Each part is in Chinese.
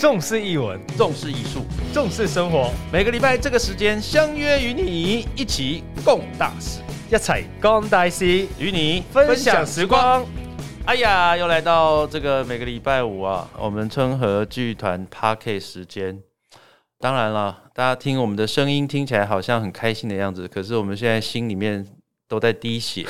重视译文，重视艺术，重视生活。每个礼拜这个时间相约与你一起共大事，一起共大事，与你分享时光。哎呀，又来到这个每个礼拜五啊，我们春和剧团 Park 时间。当然了，大家听我们的声音听起来好像很开心的样子，可是我们现在心里面都在滴血。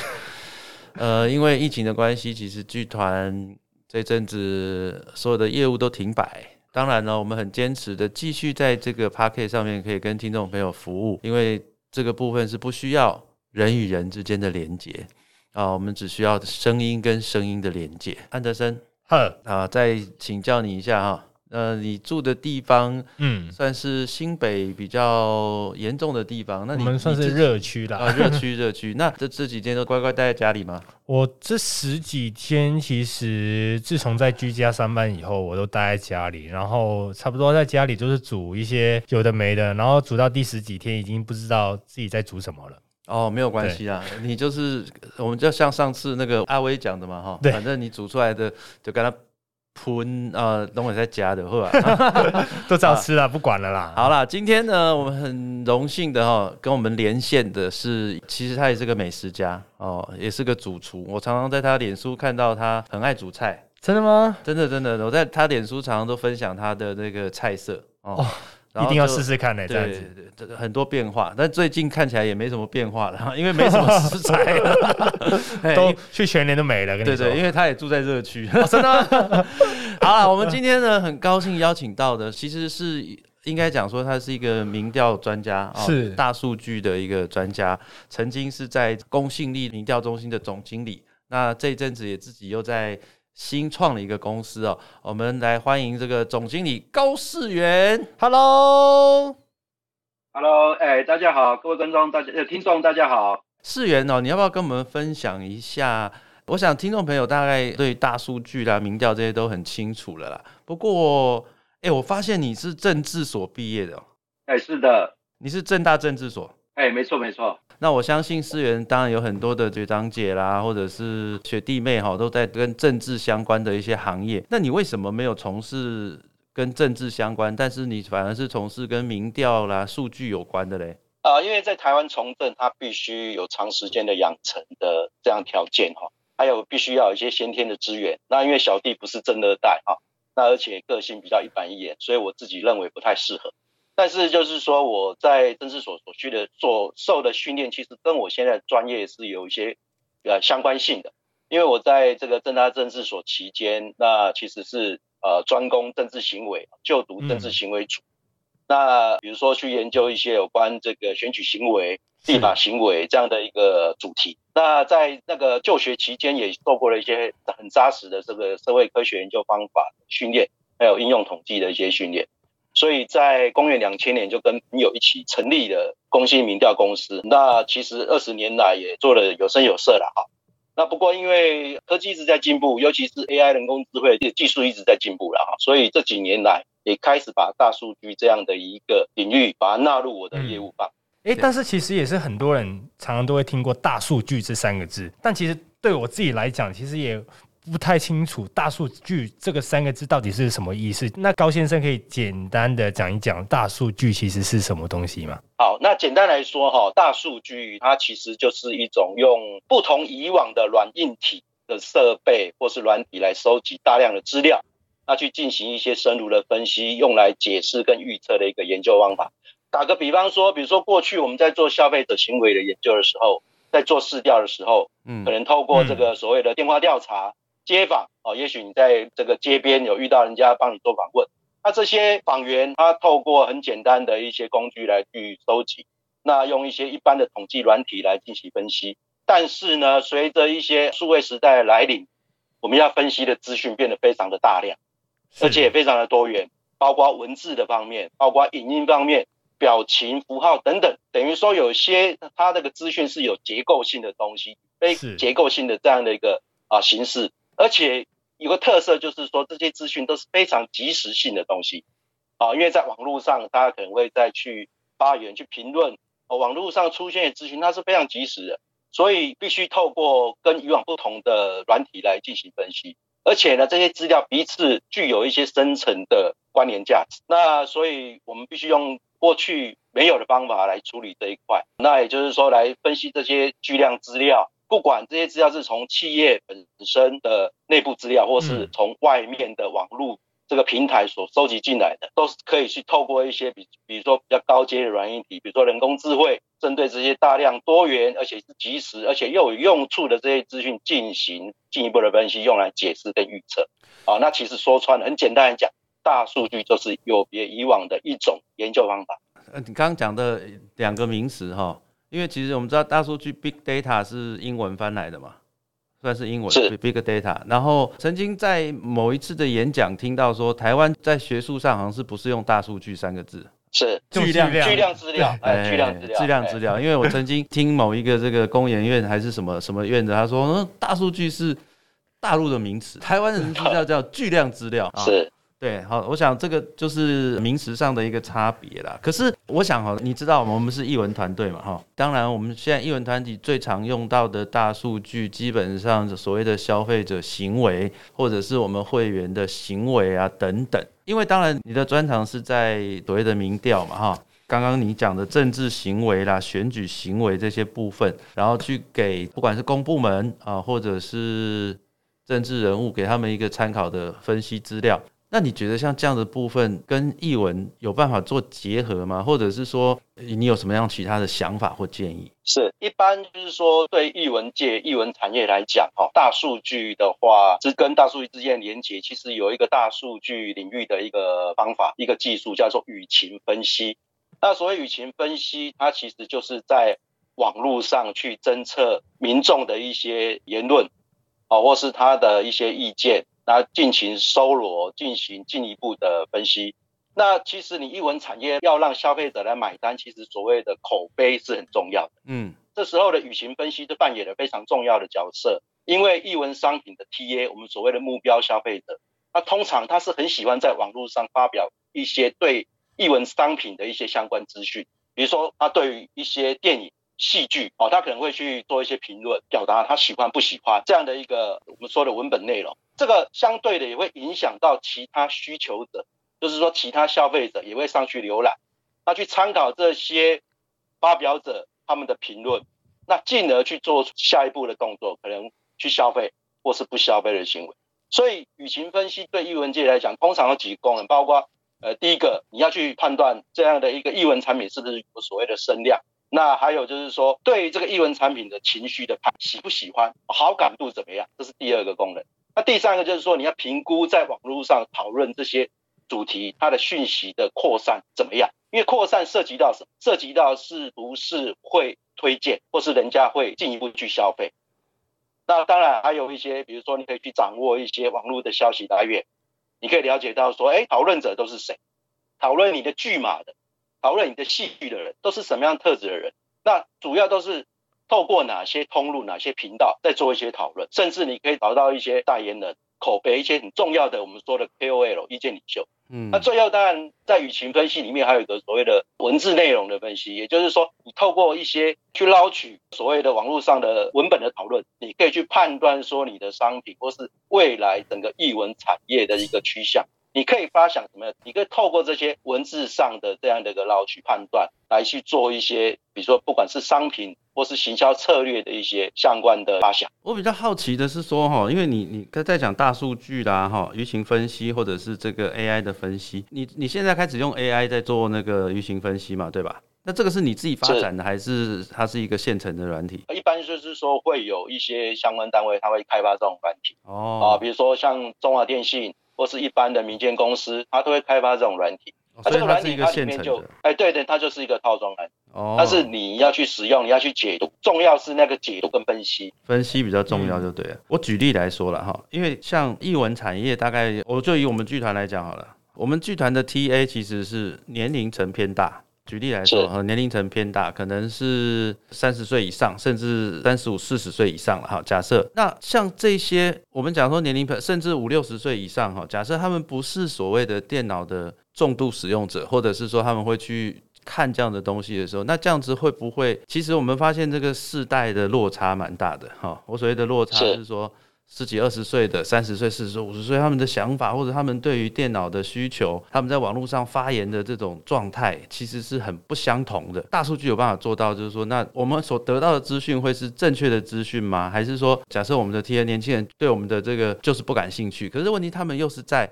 呃，因为疫情的关系，其实剧团这阵子所有的业务都停摆。当然呢，我们很坚持的继续在这个 p a c k e t 上面可以跟听众朋友服务，因为这个部分是不需要人与人之间的连接啊，我们只需要声音跟声音的连接。安德森，呵啊，再请教你一下哈。呃，你住的地方，嗯，算是新北比较严重的地方。那你们算是热区啦，啊，热区热区。那这这几天都乖乖待在家里吗？我这十几天其实自从在居家上班以后，我都待在家里，然后差不多在家里就是煮一些有的没的，然后煮到第十几天，已经不知道自己在煮什么了。哦，没有关系啊，你就是我们就像上次那个阿威讲的嘛，哈，反正你煮出来的就跟他。等会再加的，会吧？都照吃了，不管了啦。好啦，今天呢，我们很荣幸的哈，跟我们连线的是，其实他也是个美食家哦，也是个主厨。我常常在他脸书看到他很爱煮菜，真的吗？真的真的，我在他脸书常常都分享他的那个菜色哦。一定要试试看呢，这样子，对对，很多变化，但最近看起来也没什么变化了，因为没什么食材 了，都去全年都没了。对对，因为他也住在热区，真的。好了，我们今天呢，很高兴邀请到的，其实是应该讲说他是一个民调专家，是大数据的一个专家，曾经是在公信力民调中心的总经理，那这一阵子也自己又在。新创的一个公司哦，我们来欢迎这个总经理高世元。Hello，Hello，哎，大家好，各位观众，大家呃，听众大家好。世元哦，你要不要跟我们分享一下？我想听众朋友大概对大数据啦、民调这些都很清楚了啦。不过，哎，我发现你是政治所毕业的哦。哎，是的，你是正大政治所。哎，没错没错。那我相信思源当然有很多的学长姐啦，或者是学弟妹哈，都在跟政治相关的一些行业。那你为什么没有从事跟政治相关，但是你反而是从事跟民调啦、数据有关的嘞？啊，因为在台湾从政，它必须有长时间的养成的这样条件哈，还有必须要有一些先天的资源。那因为小弟不是正二代哈，那而且个性比较一板一眼，所以我自己认为不太适合。但是就是说，我在政治所所需的所受的训练，其实跟我现在专业是有一些呃相关性的。因为我在这个政大政治所期间，那其实是呃专攻政治行为，就读政治行为组。那比如说去研究一些有关这个选举行为、立法行为这样的一个主题。那在那个就学期间，也受过了一些很扎实的这个社会科学研究方法训练，还有应用统计的一些训练。所以在公元两千年就跟朋友一起成立了公信民调公司。那其实二十年来也做了有声有色了哈。那不过因为科技一直在进步，尤其是 AI 人工智慧的技术一直在进步了哈，所以这几年来也开始把大数据这样的一个领域把它纳入我的业务范。哎，但是其实也是很多人常常都会听过大数据这三个字，但其实对我自己来讲，其实也。不太清楚“大数据”这个三个字到底是什么意思？那高先生可以简单的讲一讲大数据其实是什么东西吗？好，那简单来说哈，大数据它其实就是一种用不同以往的软硬体的设备或是软体来收集大量的资料，那去进行一些深入的分析，用来解释跟预测的一个研究方法。打个比方说，比如说过去我们在做消费者行为的研究的时候，在做市调的时候，嗯，可能透过这个所谓的电话调查。街访哦，也许你在这个街边有遇到人家帮你做访问，那这些访员他透过很简单的一些工具来去收集，那用一些一般的统计软体来进行分析。但是呢，随着一些数位时代的来临，我们要分析的资讯变得非常的大量，而且也非常的多元，包括文字的方面，包括影音方面、表情符号等等。等于说有些它这个资讯是有结构性的东西，非结构性的这样的一个啊形式。而且有个特色就是说，这些资讯都是非常及时性的东西，啊，因为在网络上，大家可能会再去发言、去评论，哦，网络上出现的资讯，它是非常及时的，所以必须透过跟以往不同的软体来进行分析。而且呢，这些资料彼此具有一些深层的关联价值。那所以我们必须用过去没有的方法来处理这一块。那也就是说，来分析这些巨量资料，不管这些资料是从企业本身的内部资料，或是从外面的网络。这个平台所收集进来的，都是可以去透过一些比，比如说比较高阶的软硬体，比如说人工智慧，针对这些大量多元而且是及时而且又有用处的这些资讯进行进一步的分析，用来解释跟预测。啊，那其实说穿了，很简单来讲，大数据就是有别以往的一种研究方法。呃，你刚刚讲的两个名词哈，因为其实我们知道大数据 （big data） 是英文翻来的嘛。算是英文是 big data，然后曾经在某一次的演讲听到说，台湾在学术上好像是不是用大数据三个字，是巨量巨量资料，哎，巨量资料，巨量资料。因为我曾经听某一个这个工研院还是什么什么院的，他说，大数据是大陆的名词，台湾人就叫叫巨量资料啊。是。对，好，我想这个就是名词上的一个差别啦。可是我想哈，你知道我们是译文团队嘛哈？当然，我们现在译文团体最常用到的大数据，基本上所谓的消费者行为，或者是我们会员的行为啊等等。因为当然你的专长是在所谓的民调嘛哈，刚刚你讲的政治行为啦、选举行为这些部分，然后去给不管是公部门啊，或者是政治人物，给他们一个参考的分析资料。那你觉得像这样的部分跟译文有办法做结合吗？或者是说你有什么样其他的想法或建议？是一般就是说对译文界、译文产业来讲，哈，大数据的话，是跟大数据之间连接，其实有一个大数据领域的一个方法、一个技术叫做舆情分析。那所谓舆情分析，它其实就是在网络上去侦测民众的一些言论，啊，或是他的一些意见。来进行搜罗，进行进一步的分析。那其实你译文产业要让消费者来买单，其实所谓的口碑是很重要的。嗯，这时候的舆情分析就扮演了非常重要的角色。因为译文商品的 TA，我们所谓的目标消费者，他通常他是很喜欢在网络上发表一些对译文商品的一些相关资讯，比如说他对于一些电影。戏剧哦，他可能会去做一些评论，表达他喜欢不喜欢这样的一个我们说的文本内容。这个相对的也会影响到其他需求者，就是说其他消费者也会上去浏览，那去参考这些发表者他们的评论，那进而去做下一步的动作，可能去消费或是不消费的行为。所以，舆情分析对译文界来讲，通常有几个功能，包括呃，第一个你要去判断这样的一个译文产品是不是有所谓的声量。那还有就是说，对于这个译文产品的情绪的判，喜不喜欢，好感度怎么样，这是第二个功能。那第三个就是说，你要评估在网络上讨论这些主题，它的讯息的扩散怎么样？因为扩散涉及到什么？涉及到是不是会推荐，或是人家会进一步去消费。那当然还有一些，比如说你可以去掌握一些网络的消息来源，你可以了解到说，哎，讨论者都是谁？讨论你的剧码的。讨论你的戏剧的人都是什么样特质的人？那主要都是透过哪些通路、哪些频道在做一些讨论，甚至你可以找到一些代言人、口碑一些很重要的我们说的 KOL 意见领袖。嗯，那最后当然在舆情分析里面还有一个所谓的文字内容的分析，也就是说你透过一些去捞取所谓的网络上的文本的讨论，你可以去判断说你的商品或是未来整个译文产业的一个趋向。你可以发想什么？你可以透过这些文字上的这样的一个捞取判断，来去做一些，比如说不管是商品或是行销策略的一些相关的发想。我比较好奇的是说哈，因为你你在讲大数据啦哈，舆情分析或者是这个 AI 的分析，你你现在开始用 AI 在做那个舆情分析嘛，对吧？那这个是你自己发展的，还是它是一个现成的软体？一般就是说会有一些相关单位，他会开发这种软体哦，啊，比如说像中华电信。或是一般的民间公司，它都会开发这种软体。它这个软体它里面就，哎，对对，它就是一个套装软体。哦。但是你要去使用，你要去解读，重要是那个解读跟分析。分析比较重要，就对了。我举例来说了哈，因为像译文产业，大概我就以我们剧团来讲好了，我们剧团的 TA 其实是年龄层偏大。举例来说，哈，年龄层偏大，可能是三十岁以上，甚至三十五、四十岁以上了。哈，假设那像这些，我们讲说年龄甚至五六十岁以上，哈，假设他们不是所谓的电脑的重度使用者，或者是说他们会去看这样的东西的时候，那这样子会不会？其实我们发现这个世代的落差蛮大的。哈，我所谓的落差是说。十几二十岁的、三十岁、四十岁、五十岁，他们的想法或者他们对于电脑的需求，他们在网络上发言的这种状态，其实是很不相同的。大数据有办法做到，就是说，那我们所得到的资讯会是正确的资讯吗？还是说，假设我们的 T N 年轻人对我们的这个就是不感兴趣，可是问题他们又是在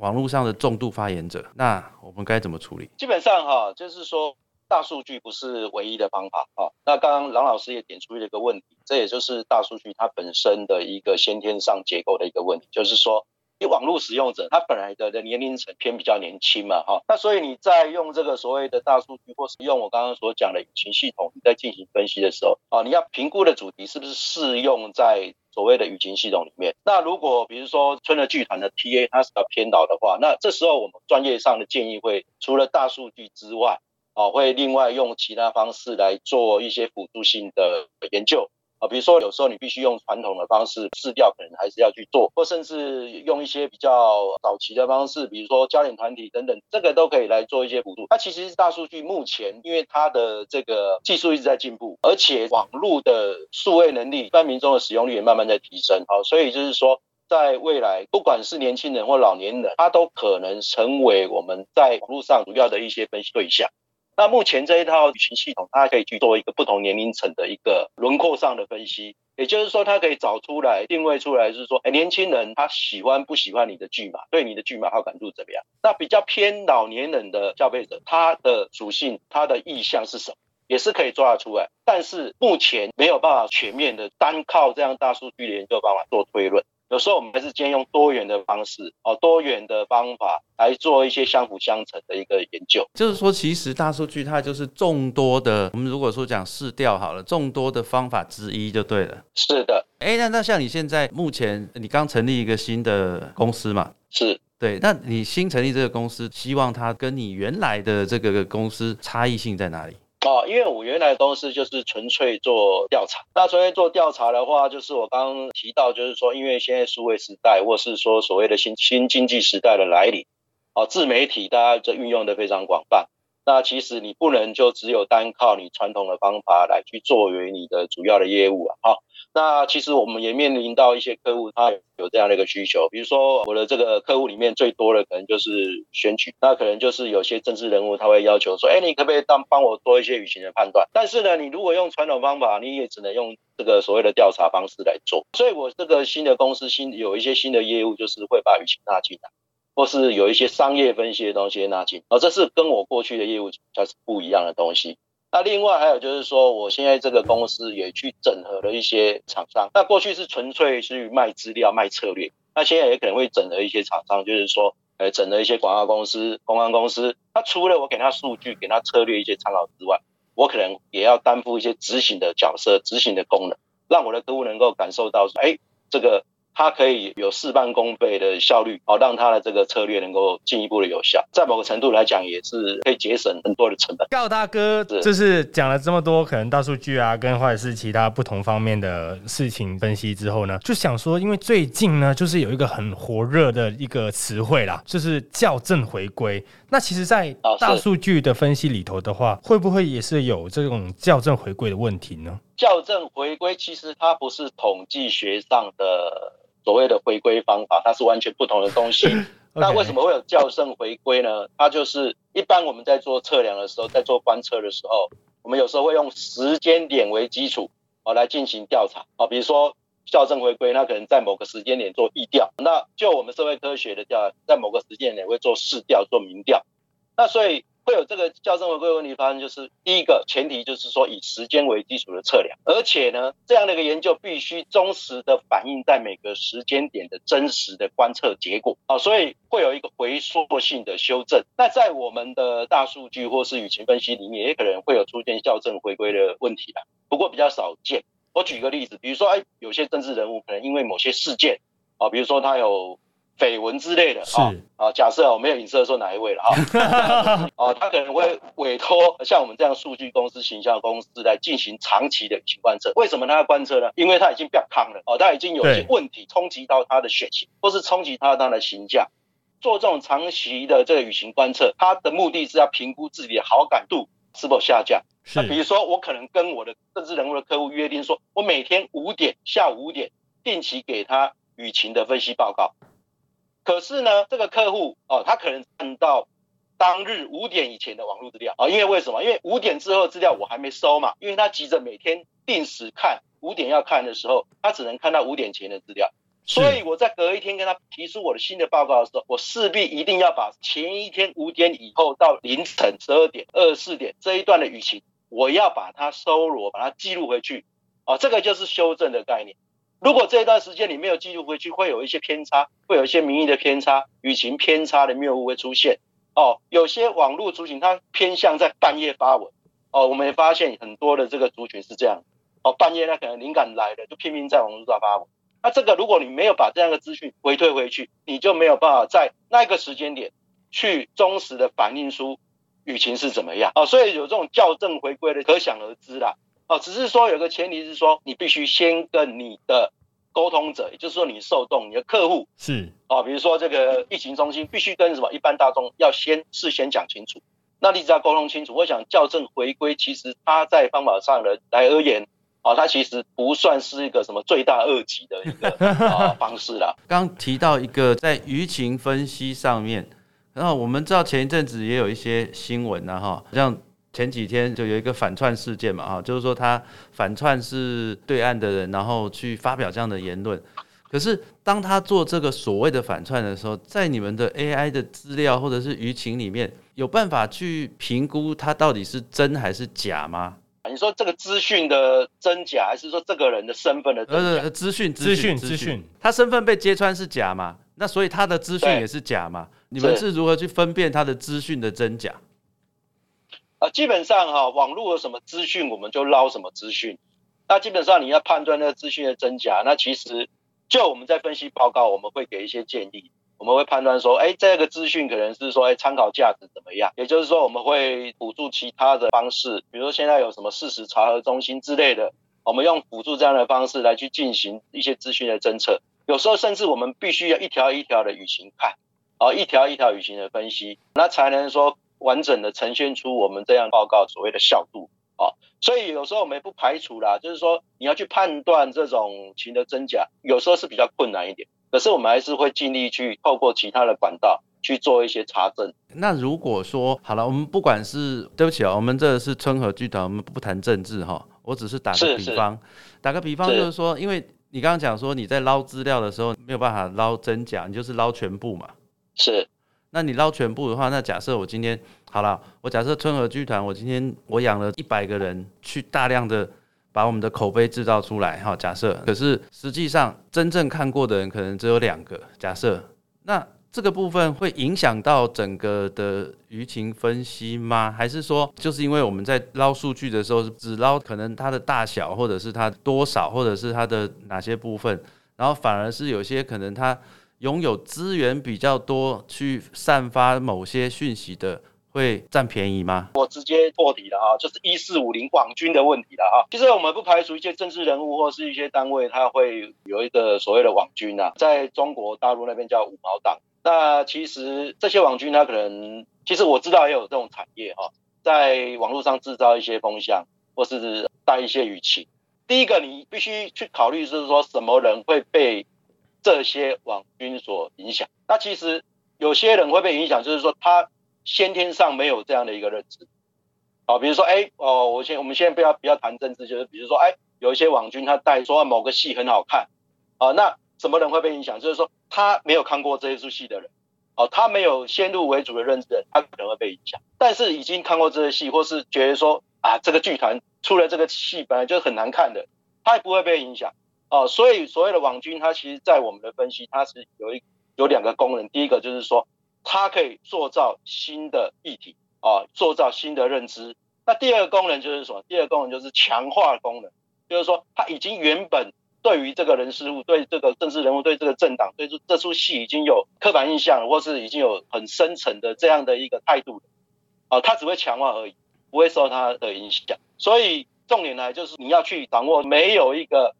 网络上的重度发言者，那我们该怎么处理？基本上哈，就是说。大数据不是唯一的方法啊。那刚刚郎老师也点出了一个问题，这也就是大数据它本身的一个先天上结构的一个问题，就是说，你网络使用者他本来的的年龄层偏比较年轻嘛，哈，那所以你在用这个所谓的大数据，或是用我刚刚所讲的语情系统，你在进行分析的时候，啊，你要评估的主题是不是适用在所谓的语情系统里面？那如果比如说春乐剧团的 TA 它是要偏导的话，那这时候我们专业上的建议会除了大数据之外，哦，会另外用其他方式来做一些辅助性的研究啊，比如说有时候你必须用传统的方式试调，可能还是要去做，或甚至用一些比较早期的方式，比如说焦点团体等等，这个都可以来做一些辅助。那其实大数据目前，因为它的这个技术一直在进步，而且网络的数位能力，一般民众的使用率也慢慢在提升，好，所以就是说，在未来，不管是年轻人或老年人，他都可能成为我们在网络上主要的一些分析对象。那目前这一套语型系统，它可以去做一个不同年龄层的一个轮廓上的分析，也就是说，它可以找出来、定位出来，是说，哎，年轻人他喜欢不喜欢你的剧码，对你的剧码好感度怎么样？那比较偏老年人的消费者，他的属性、他的意向是什么，也是可以抓得出来。但是目前没有办法全面的单靠这样大数据的研究方法做推论。有时候我们还是建议用多元的方式哦，多元的方法来做一些相辅相成的一个研究。就是说，其实大数据它就是众多的，我们如果说讲试调好了，众多的方法之一就对了。是的，哎，那那像你现在目前你刚成立一个新的公司嘛？是对，那你新成立这个公司，希望它跟你原来的这个公司差异性在哪里？哦，因为我原来公司就是纯粹做调查，那纯粹做调查的话，就是我刚刚提到，就是说，因为现在数位时代，或是说所谓的新新经济时代的来临，啊，自媒体大家这运用的非常广泛。那其实你不能就只有单靠你传统的方法来去作为你的主要的业务啊，好，那其实我们也面临到一些客户他有这样的一个需求，比如说我的这个客户里面最多的可能就是选举，那可能就是有些政治人物他会要求说，哎，你可不可以当帮我做一些舆情的判断？但是呢，你如果用传统方法，你也只能用这个所谓的调查方式来做。所以我这个新的公司新有一些新的业务，就是会把舆情纳进来。或是有一些商业分析的东西纳进，哦，这是跟我过去的业务它是不一样的东西。那另外还有就是说，我现在这个公司也去整合了一些厂商。那过去是纯粹去卖资料、卖策略，那现在也可能会整合一些厂商，就是说，呃，整合一些广告公司、公关公司。那除了我给他数据、给他策略一些参考之外，我可能也要担负一些执行的角色、执行的功能，让我的客户能够感受到说，哎，这个。它可以有事半功倍的效率，哦，让它的这个策略能够进一步的有效，在某个程度来讲，也是可以节省很多的成本。告大哥，就是讲了这么多可能大数据啊，跟或者是其他不同方面的事情分析之后呢，就想说，因为最近呢，就是有一个很火热的一个词汇啦，就是校正回归。那其实，在大数据的分析里头的话，会不会也是有这种校正回归的问题呢？校正回归其实它不是统计学上的。所谓的回归方法，它是完全不同的东西。那为什么会有校正回归呢？它就是一般我们在做测量的时候，在做观测的时候，我们有时候会用时间点为基础哦来进行调查啊。比如说校正回归，那可能在某个时间点做议调。那就我们社会科学的调，在某个时间点会做市调、做民调。那所以。会有这个校正回归问题发生，就是第一个前提就是说以时间为基础的测量，而且呢，这样的一个研究必须忠实的反映在每个时间点的真实的观测结果啊，所以会有一个回溯性的修正。那在我们的大数据或是舆情分析里面，也可能会有出现校正回归的问题的，不过比较少见。我举个例子，比如说，哎，有些政治人物可能因为某些事件啊，比如说他有。绯闻之类的啊啊，假设我没有影射说哪一位了啊，啊，他可能会委托像我们这样数据公司、形象公司来进行长期的舆情观测。为什么他要观测呢？因为他已经变康了，哦，他已经有些问题冲击到他的血型，或是冲击他他的形象。做这种长期的这个舆情观测，他的目的是要评估自己的好感度是否下降。那比如说，我可能跟我的政治人物的客户约定说，我每天五点下午五点。定期给他舆情的分析报告。可是呢，这个客户哦，他可能看到当日五点以前的网络资料啊，因为为什么？因为五点之后资料我还没收嘛，因为他急着每天定时看，五点要看的时候，他只能看到五点前的资料。所以我在隔一天跟他提出我的新的报告的时候，我势必一定要把前一天五点以后到凌晨十二点、二十四点这一段的舆情，我要把它收罗，把它记录回去。哦，这个就是修正的概念。如果这一段时间你没有记录回去，会有一些偏差，会有一些民意的偏差、舆情偏差的谬误会出现。哦，有些网络族群它偏向在半夜发文。哦，我们也发现很多的这个族群是这样。哦，半夜呢可能灵感来了，就拼命在网络上发文。那这个如果你没有把这样的资讯回退回去，你就没有办法在那个时间点去忠实的反映出舆情是怎么样。哦，所以有这种校正回归的，可想而知啦。哦，只是说有个前提是说，你必须先跟你的沟通者，也就是说你受众、你的客户是哦，比如说这个疫情中心必须跟什么一般大众要先事先讲清楚，那你只要沟通清楚。我想校正回归，其实它在方法上的来而言，哦，它其实不算是一个什么罪大恶极的一个啊 方式啦。刚提到一个在舆情分析上面，然后我们知道前一阵子也有一些新闻啊，哈，像。前几天就有一个反串事件嘛，哈，就是说他反串是对岸的人，然后去发表这样的言论。可是当他做这个所谓的反串的时候，在你们的 AI 的资料或者是舆情里面，有办法去评估他到底是真还是假吗？你说这个资讯的真假，还是说这个人的身份的真假？呃，资讯，资讯，资讯，他身份被揭穿是假嘛？那所以他的资讯也是假嘛？你们是如何去分辨他的资讯的真假？啊，基本上哈，网络有什么资讯，我们就捞什么资讯。那基本上你要判断那个资讯的真假，那其实就我们在分析报告，我们会给一些建议，我们会判断说，哎，这个资讯可能是说，哎，参考价值怎么样？也就是说，我们会辅助其他的方式，比如说现在有什么事实查核中心之类的，我们用辅助这样的方式来去进行一些资讯的侦测。有时候甚至我们必须要一条一条的舆情看，啊，一条一条舆情的分析，那才能说。完整的呈现出我们这样报告所谓的效度啊，所以有时候我们也不排除啦，就是说你要去判断这种情的真假，有时候是比较困难一点，可是我们还是会尽力去透过其他的管道去做一些查证。那如果说好了，我们不管是对不起啊，我们这是春和剧团，我们不谈政治哈，我只是打个比方，打个比方就是说，因为你刚刚讲说你在捞资料的时候没有办法捞真假，你就是捞全部嘛，是。那你捞全部的话，那假设我今天好了，我假设春和剧团，我今天我养了一百个人，去大量的把我们的口碑制造出来，哈，假设，可是实际上真正看过的人可能只有两个，假设，那这个部分会影响到整个的舆情分析吗？还是说，就是因为我们在捞数据的时候，只捞可能它的大小，或者是它多少，或者是它的哪些部分，然后反而是有些可能它。拥有资源比较多，去散发某些讯息的，会占便宜吗？我直接破题了啊，就是一四五零网军的问题了啊。其实我们不排除一些政治人物或是一些单位，他会有一个所谓的网军啊，在中国大陆那边叫五毛党。那其实这些网军，他可能，其实我知道也有这种产业哈，在网络上制造一些风向，或是带一些语气。第一个，你必须去考虑，是说什么人会被。这些网军所影响，那其实有些人会被影响，就是说他先天上没有这样的一个认知，好，比如说，哎，哦，我先，我们现在不要不要谈政治，就是比如说，哎，有一些网军他带说某个戏很好看，啊，那什么人会被影响？就是说他没有看过这一出戏的人，哦，他没有先入为主的认知的，他可能会被影响。但是已经看过这些戏，或是觉得说啊，这个剧团出了这个戏本来就很难看的，他也不会被影响。哦，所以所谓的网军，它其实，在我们的分析，它是有一有两个功能。第一个就是说，它可以塑造新的议题，啊，塑造新的认知。那第二个功能就是什么？第二个功能就是强化功能，就是说，他已经原本对于这个人事物、对这个政治人物、对这个政党、对这这出戏已经有刻板印象，或是已经有很深层的这样的一个态度，啊，他只会强化而已，不会受他的影响。所以重点呢，就是你要去掌握没有一个。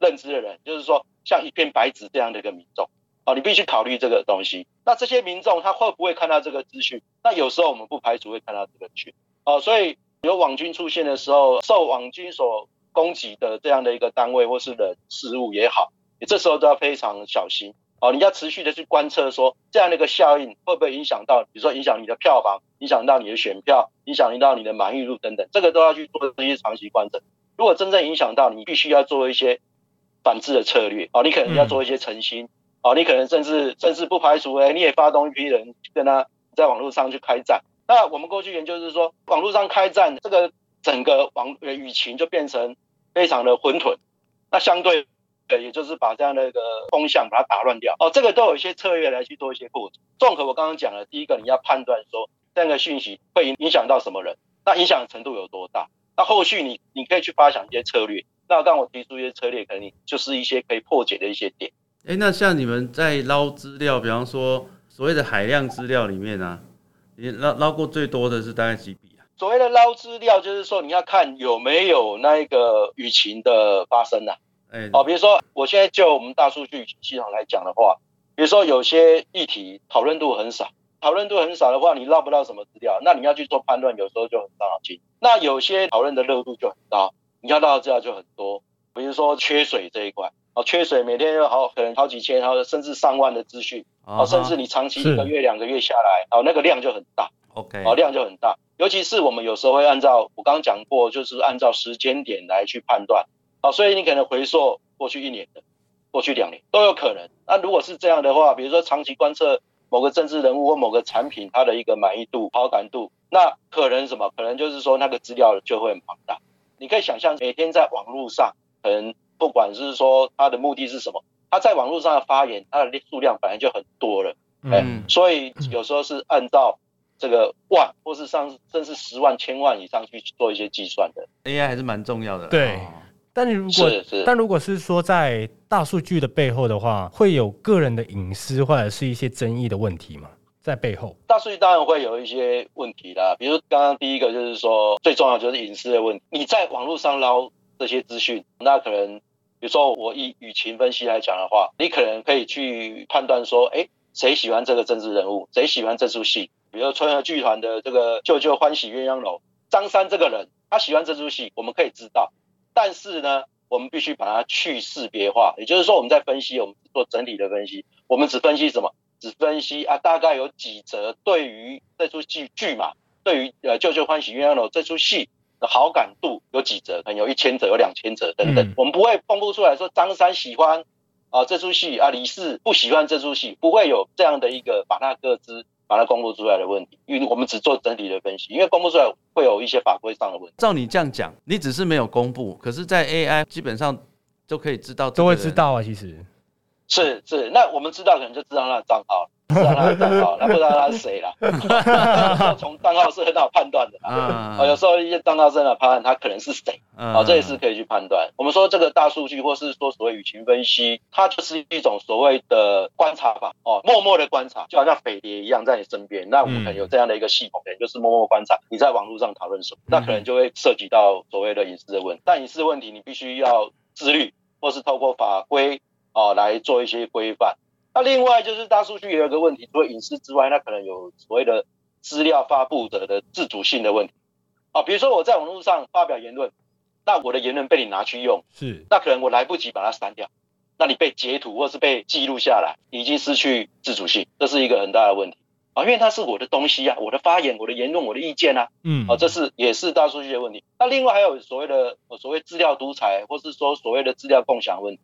认知的人，就是说像一片白纸这样的一个民众，哦，你必须考虑这个东西。那这些民众他会不会看到这个资讯？那有时候我们不排除会看到这个讯，哦，所以有网军出现的时候，受网军所攻击的这样的一个单位或是人事物也好，你这时候都要非常小心哦。你要持续的去观测，说这样的一个效应会不会影响到，比如说影响你的票房，影响到你的选票，影响到你的满意度等等，这个都要去做这些长期观测。如果真正影响到，你必须要做一些反制的策略哦。你可能要做一些诚心哦，你可能甚至甚至不排除哎，你也发动一批人跟他在网络上去开战。那我们过去研究是说，网络上开战，这个整个网舆情就变成非常的混沌。那相对呃，也就是把这样的一个风向把它打乱掉。哦，这个都有一些策略来去做一些过程。综合我刚刚讲的，第一个你要判断说这样的讯息会影影响到什么人，那影响程度有多大？那后续你你可以去发想一些策略。那刚我提出一些策略，可能就是一些可以破解的一些点。哎，那像你们在捞资料，比方说所谓的海量资料里面呢？你捞捞过最多的是大概几笔啊？所谓的捞资料，就是说你要看有没有那一个舆情的发生啊。哎，哦，比如说我现在就我们大数据系统来讲的话，比如说有些议题讨论度很少，讨论度很少的话，你捞不到什么资料，那你要去做判断，有时候就很伤脑筋。那有些讨论的热度就很高，你要到的资料就很多。比如说缺水这一块，哦，缺水每天有好可能好几千，然后甚至上万的资讯。哦，甚至你长期一个月、两个月下来，哦，那个量就很大。OK，哦，量就很大。尤其是我们有时候会按照我刚刚讲过，就是按照时间点来去判断。哦，所以你可能回溯过去一年的、过去两年都有可能。那如果是这样的话，比如说长期观测某个政治人物或某个产品它的一个满意度、好感度，那可能什么？可能就是说那个资料就会很庞大。你可以想象，每天在网络上，可能不管是说他的目的是什么。他在网络上的发言，他的数量本来就很多了，嗯，所以有时候是按照这个万，或是上甚至十万、千万以上去做一些计算的。AI 还是蛮重要的，对。但你如果但如果是说在大数据的背后的话，会有个人的隐私或者是一些争议的问题吗？在背后，大数据当然会有一些问题啦，比如刚刚第一个就是说最重要就是隐私的问题。你在网络上捞这些资讯，那可能。比如说，我以舆情分析来讲的话，你可能可以去判断说，哎，谁喜欢这个政治人物，谁喜欢这出戏。比如春和剧团的这个《舅舅欢喜鸳鸯楼》，张三这个人，他喜欢这出戏，我们可以知道。但是呢，我们必须把它去识别化，也就是说，我们在分析，我们做整体的分析，我们只分析什么？只分析啊，大概有几则对于这出戏剧嘛，对于呃《舅舅欢喜鸳鸯楼》这出戏的。好感度有几折？可能有一千折，有两千折等等。我们不会公布出来说张三喜欢啊这出戏啊，李四不喜欢这出戏，不会有这样的一个把它各自把它公布出来的问题。因为我们只做整体的分析，因为公布出来会有一些法规上的问题。照你这样讲，你只是没有公布，可是，在 AI 基本上都可以知道，都会知道啊。其实是是，那我们知道可能就知道他的账号。知道他的账号，那不知道他是谁啦。从账号是很好判断的啊。有时候一些账号真的判断他可能是谁，啊，这也是可以去判断。我们说这个大数据，或是说所谓舆情分析，它就是一种所谓的观察法哦，默默的观察，就好像匪谍一样在你身边。那我们可能有这样的一个系统，可能就是默默观察你在网络上讨论什么，那可能就会涉及到所谓的隐私的问题。但隐私问题，你必须要自律，或是透过法规啊来做一些规范。那另外就是大数据也有个问题，除了隐私之外，那可能有所谓的资料发布者的自主性的问题啊。比如说我在网络上发表言论，那我的言论被你拿去用，是，那可能我来不及把它删掉，那你被截图或是被记录下来，已经失去自主性，这是一个很大的问题啊。因为它是我的东西啊，我的发言、我的言论、我的意见啊，嗯，啊，这是也是大数据的问题。那另外还有所谓的所谓资料独裁，或是说所谓的资料共享问题，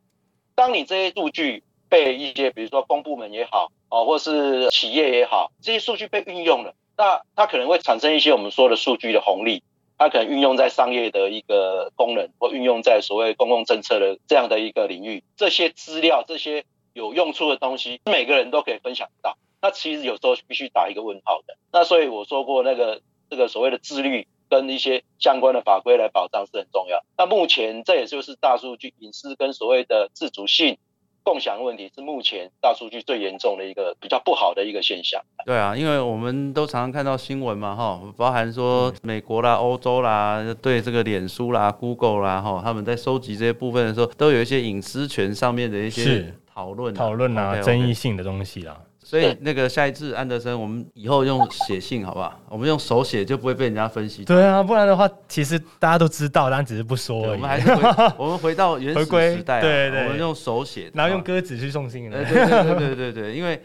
当你这些数据。被一些，比如说公部门也好，哦，或是企业也好，这些数据被运用了，那它可能会产生一些我们说的数据的红利，它可能运用在商业的一个功能，或运用在所谓公共政策的这样的一个领域。这些资料，这些有用处的东西，每个人都可以分享到。那其实有时候必须打一个问号的。那所以我说过，那个这个所谓的自律跟一些相关的法规来保障是很重要。那目前这也就是大数据隐私跟所谓的自主性。共享问题是目前大数据最严重的一个比较不好的一个现象。对啊，因为我们都常常看到新闻嘛，哈，包含说美国啦、欧洲啦，对这个脸书啦、Google 啦，哈，他们在收集这些部分的时候，都有一些隐私权上面的一些讨论、讨论啊，争议性的东西啦。所以那个下一次安德森，我们以后用写信好不好？我们用手写就不会被人家分析。对啊，不然的话，其实大家都知道，但只是不说而已。我们还是回 我们回到原始时代，对对，我们用手写，然后用鸽子去送信。对对对对对对，因为。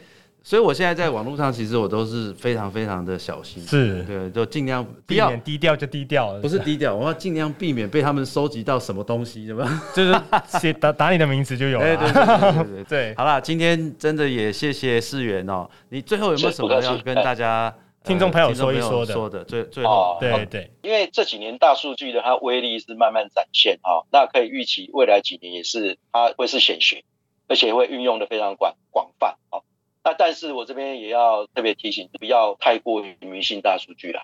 所以，我现在在网络上，其实我都是非常非常的小心，是对，就尽量避免低调就低调，不是低调，我要尽量避免被他们收集到什么东西，对吧？就是写打打你的名字就有了。对对对对 对。好了，今天真的也谢谢世源哦，你最后有没有什么要跟大家听众朋友说一说的？说的最最后，对对，因为这几年大数据的它威力是慢慢展现哈，那可以预期未来几年也是它会是显学，而且会运用的非常广广泛哦。那但是我这边也要特别提醒，不要太过于迷信大数据了，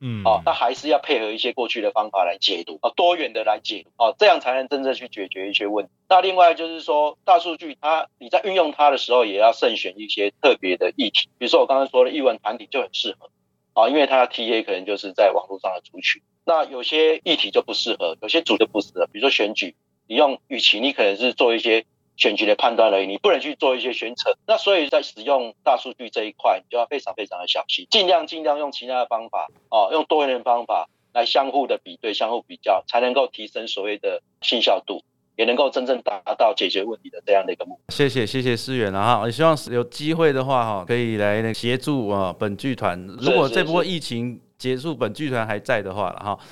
嗯，哦，那还是要配合一些过去的方法来解读，啊，多元的来解读，哦，这样才能真正去解决一些问题。那另外就是说，大数据它你在运用它的时候，也要慎选一些特别的议题，比如说我刚刚说的译文团体就很适合，啊，因为它的 TA 可能就是在网络上的族群。那有些议题就不适合，有些组就不适合，比如说选举，你用与其你可能是做一些。选举的判断而已，你不能去做一些宣扯。那所以在使用大数据这一块，你就要非常非常的小心，尽量尽量用其他的方法哦，用多元的方法来相互的比对、相互比较，才能够提升所谓的信效度，也能够真正达到解决问题的这样的一个目的。谢谢谢谢思远了哈，也希望有机会的话哈，可以来协助啊本剧团。如果这波疫情结束，本剧团还在的话了哈。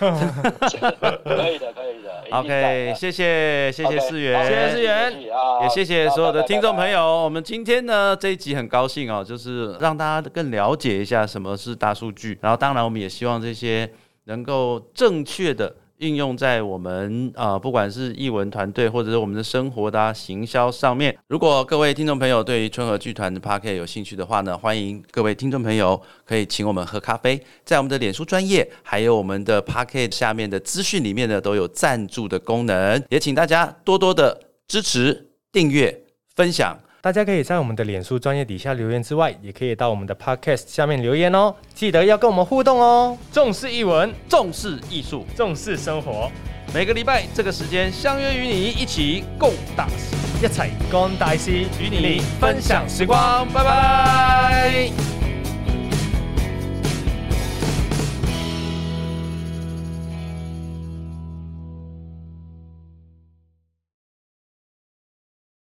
可以的，可以的。OK，谢谢谢谢思源，谢谢思源，也谢谢所有的听众朋友。我们今天呢这一集很高兴哦，就是让大家更了解一下什么是大数据。然后当然我们也希望这些能够正确的。应用在我们啊，不管是译文团队或者是我们的生活的行销上面。如果各位听众朋友对于春和剧团的 p a r k 有兴趣的话呢，欢迎各位听众朋友可以请我们喝咖啡，在我们的脸书专业还有我们的 p a r k 下面的资讯里面呢，都有赞助的功能，也请大家多多的支持、订阅、分享。大家可以在我们的脸书专业底下留言之外，也可以到我们的 Podcast 下面留言哦。记得要跟我们互动哦。重视译文，重视艺术，重视生活。每个礼拜这个时间相约与你一起共大事，一起共大事，与你分享时光。拜拜。